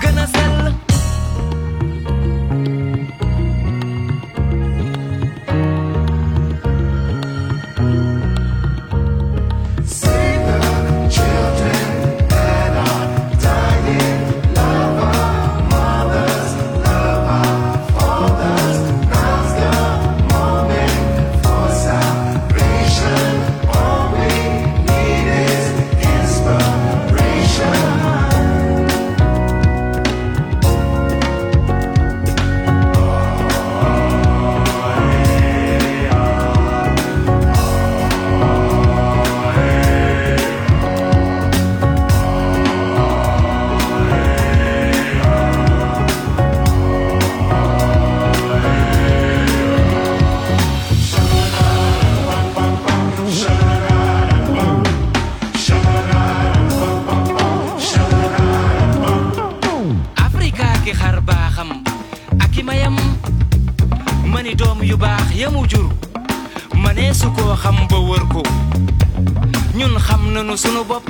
Gonna sell. su koo xam ba wër ko. Ñun xam nañu sunu bopp.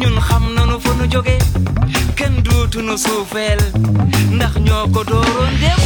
Ñun xam nañu fa nu jóge kenn dootu nu suufeel. Ndax ñoo ko dooroon dem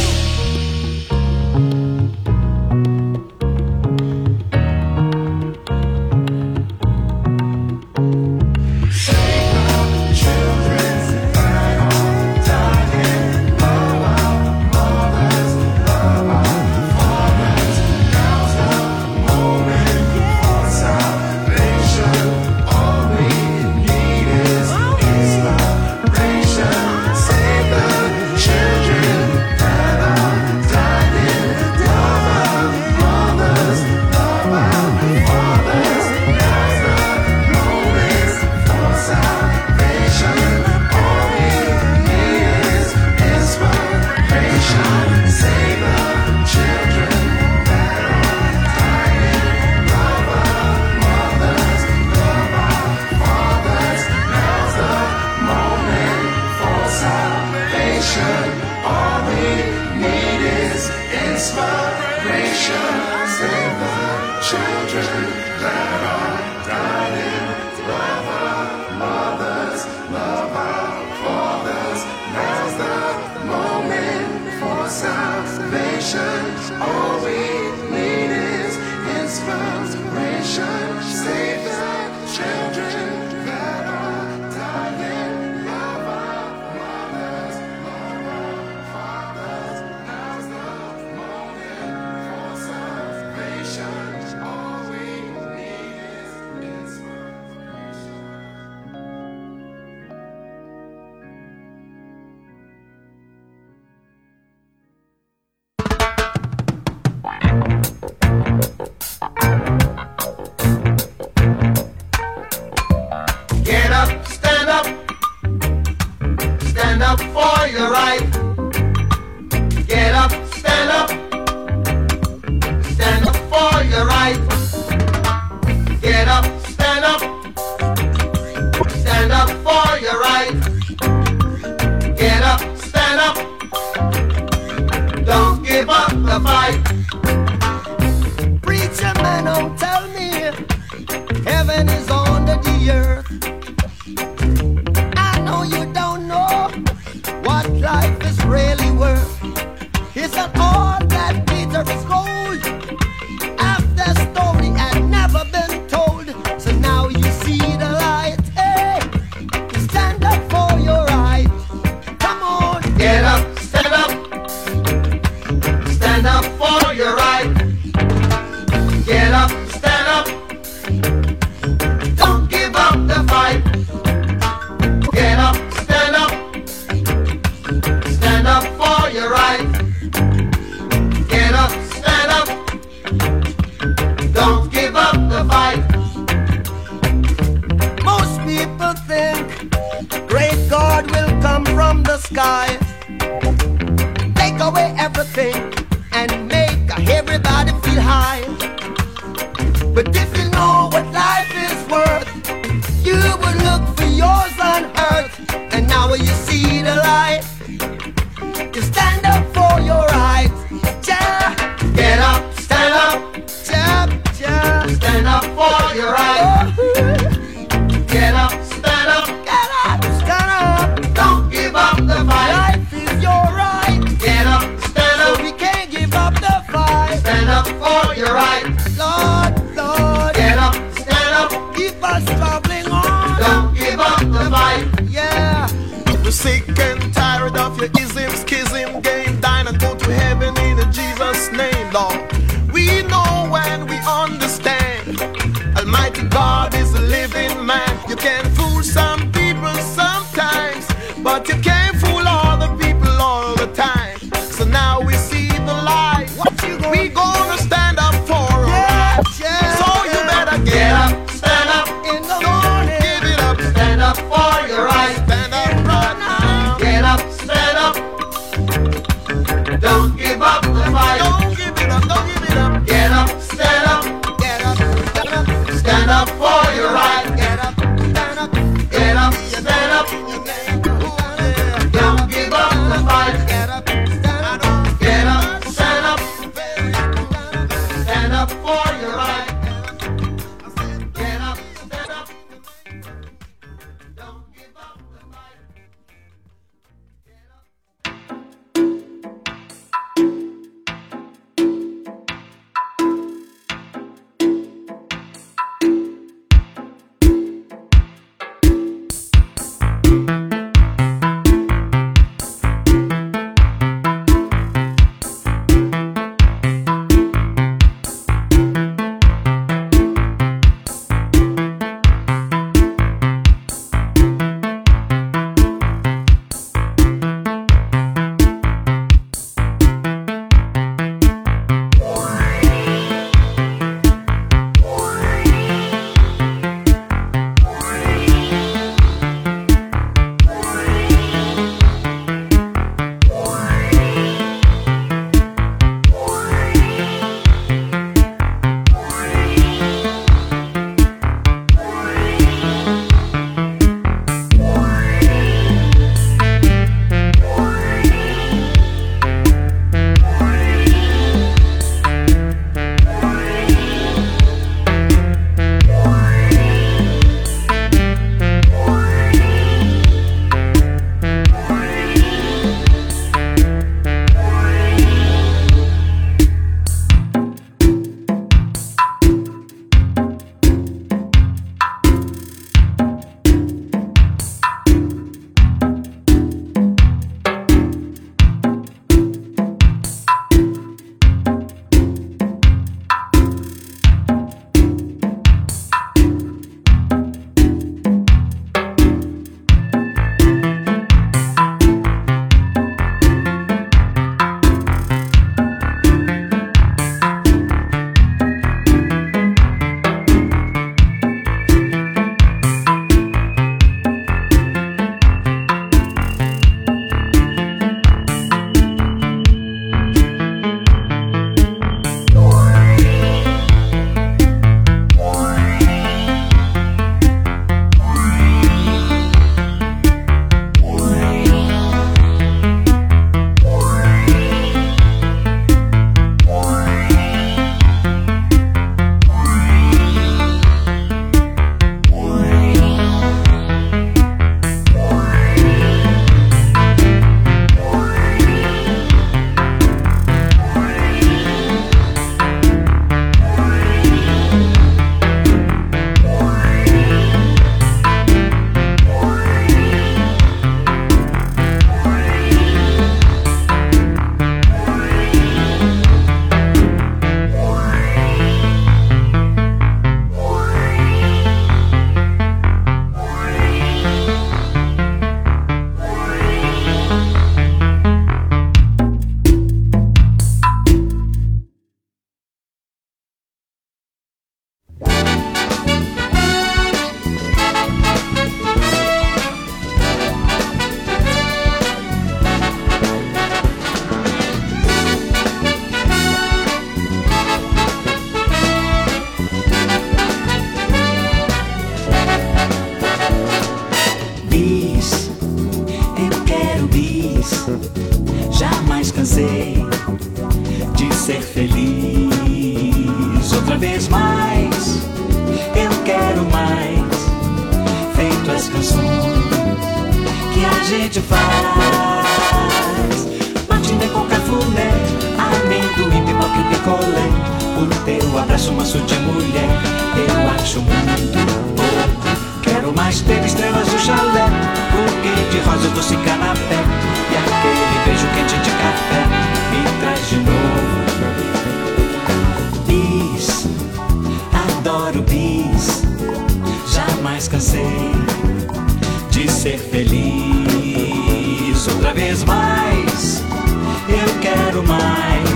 mais,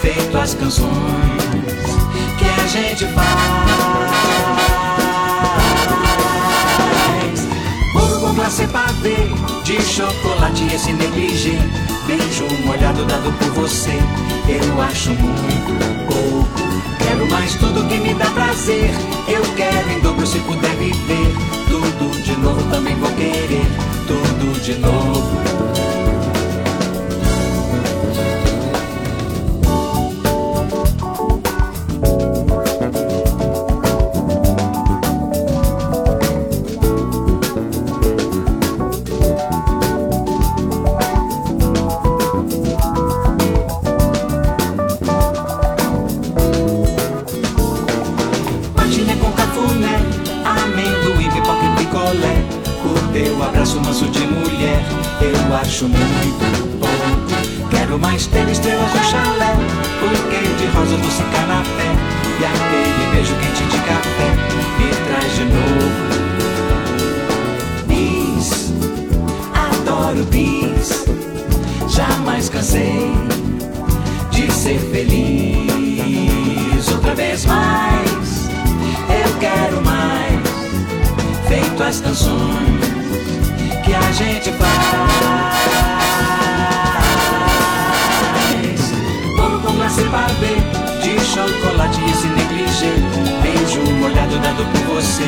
feito as canções que a gente faz. Bolo com glacê pavê De chocolate esse negligê. Beijo molhado dado por você Eu acho muito pouco. Quero mais tudo que me dá prazer Eu quero em dobro se puder viver. Tudo de novo também vou querer Tudo de novo eu acho muito bom. Quero mais ter estrelas no chalé, buquê de rosa, doce canapé. E aquele beijo quente de café, me traz de novo. Bis, adoro bis, jamais cansei de ser feliz. Outra vez mais, eu quero mais. Feito as canções a gente faz. Bolo com glacê pavê, de chocolate e esse negligê. Beijo molhado dado por você,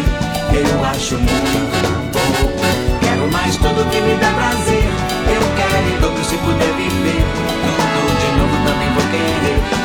eu acho muito pouco. Quero mais tudo que me dá prazer. Eu quero em dobro se puder viver. Tudo de novo também vou querer.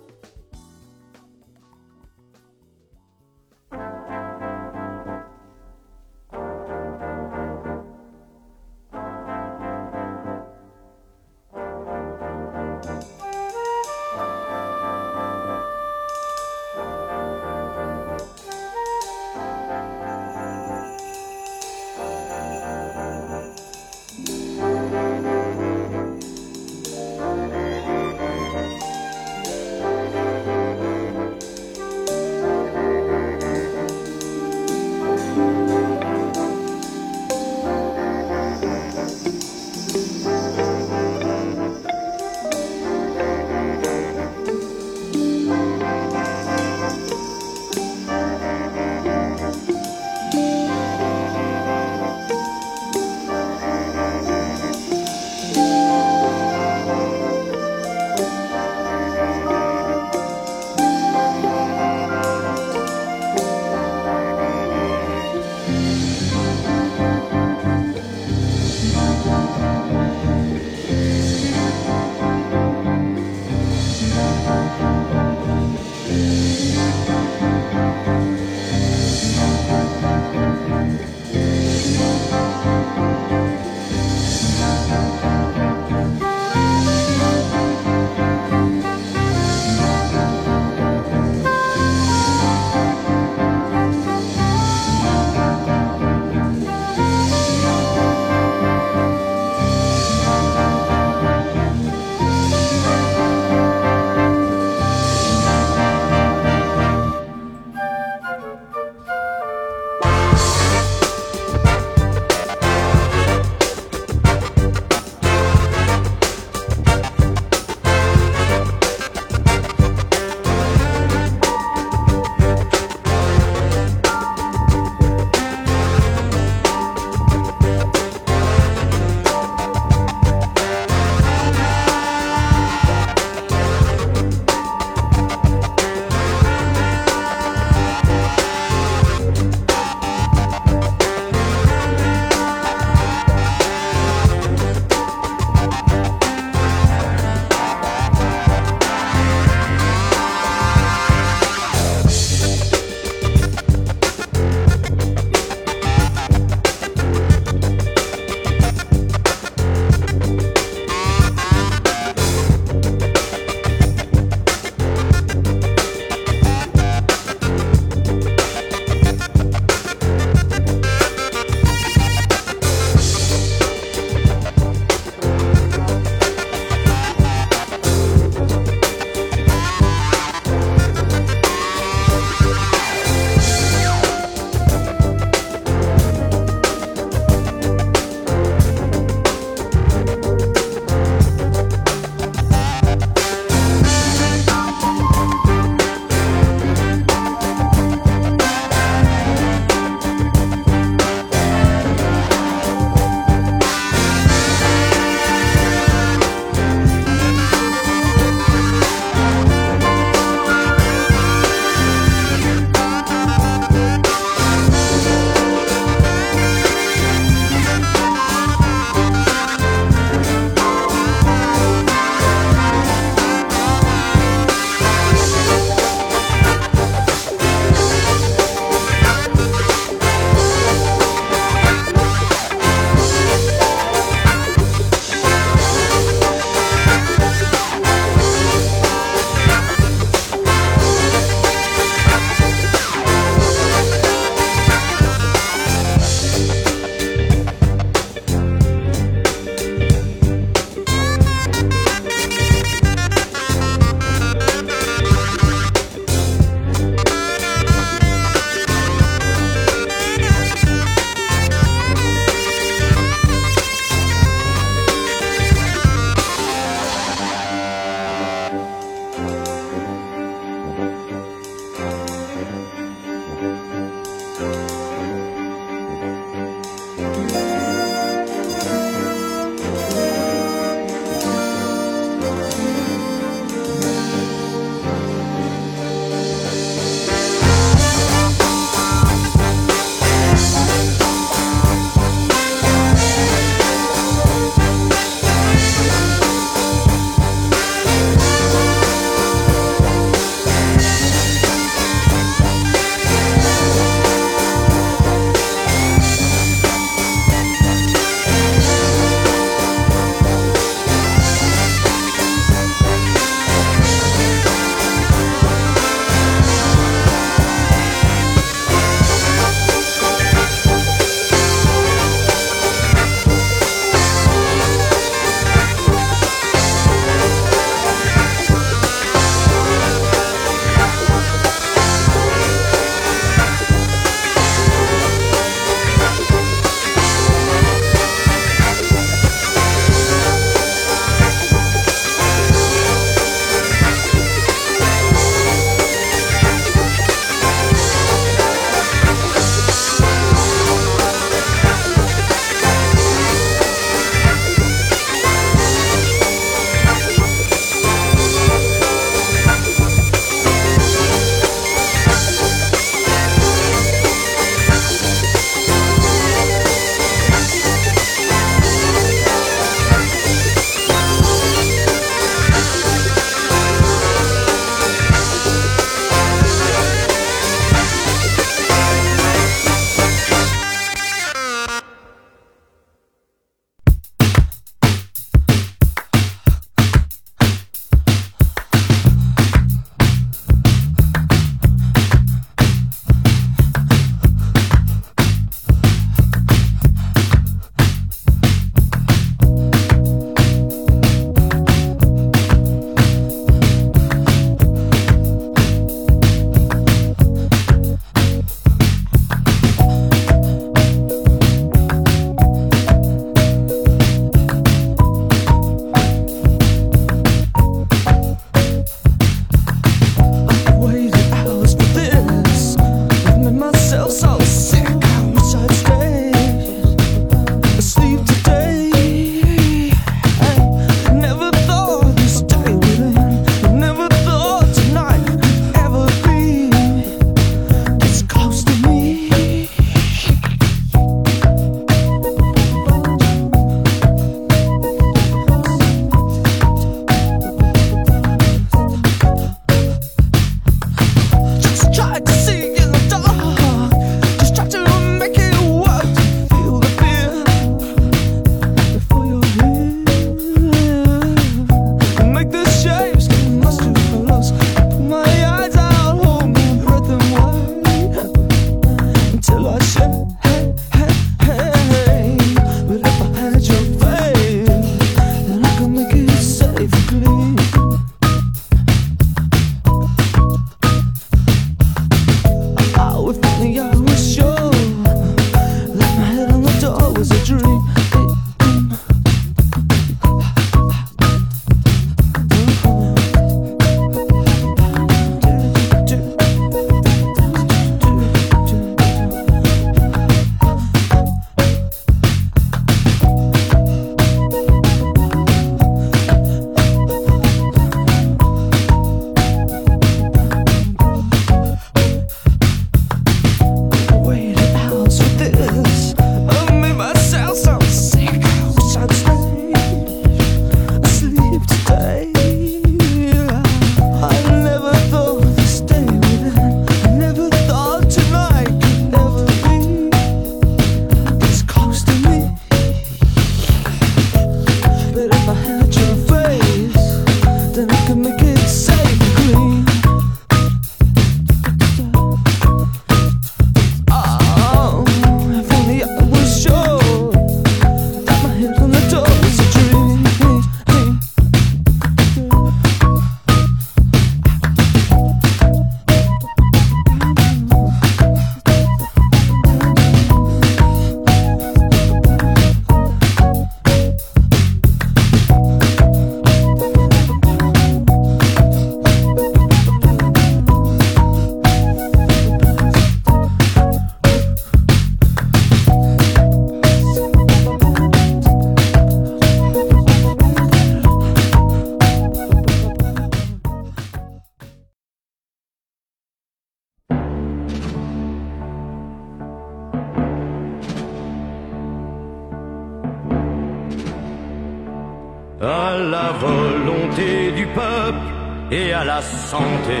La volonté du peuple et à la santé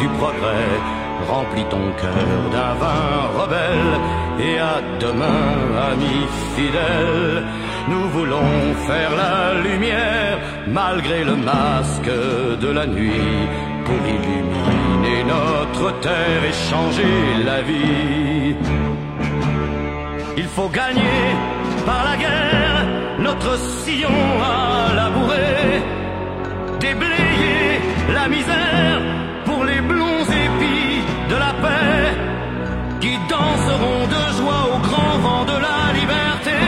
du progrès. Remplis ton cœur d'un vin rebelle et à demain, amis fidèles. Nous voulons faire la lumière malgré le masque de la nuit pour illuminer notre terre et changer la vie. Il faut gagner par la guerre notre sillon à labourer, la misère pour les blonds épis de la paix qui danseront de joie au grand vent de la liberté.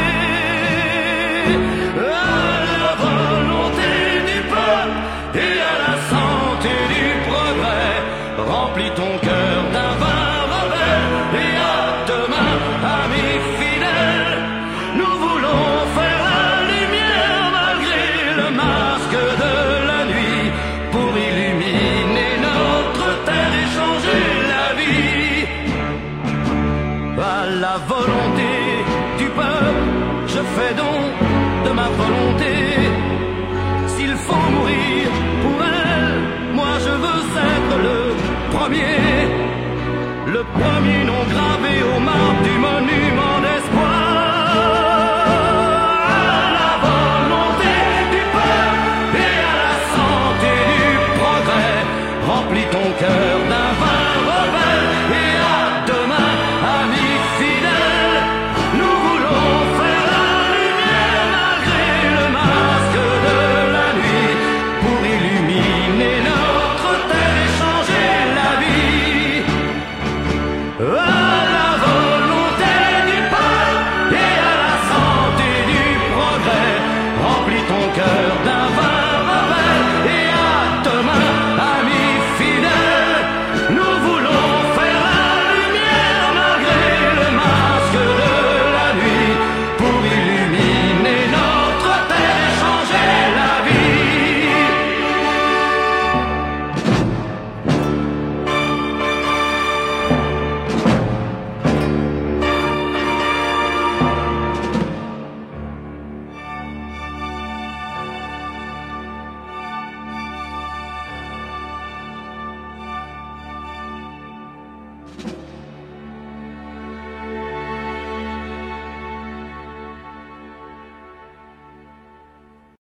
À la volonté du peuple et à la santé du progrès, remplis ton cœur d'un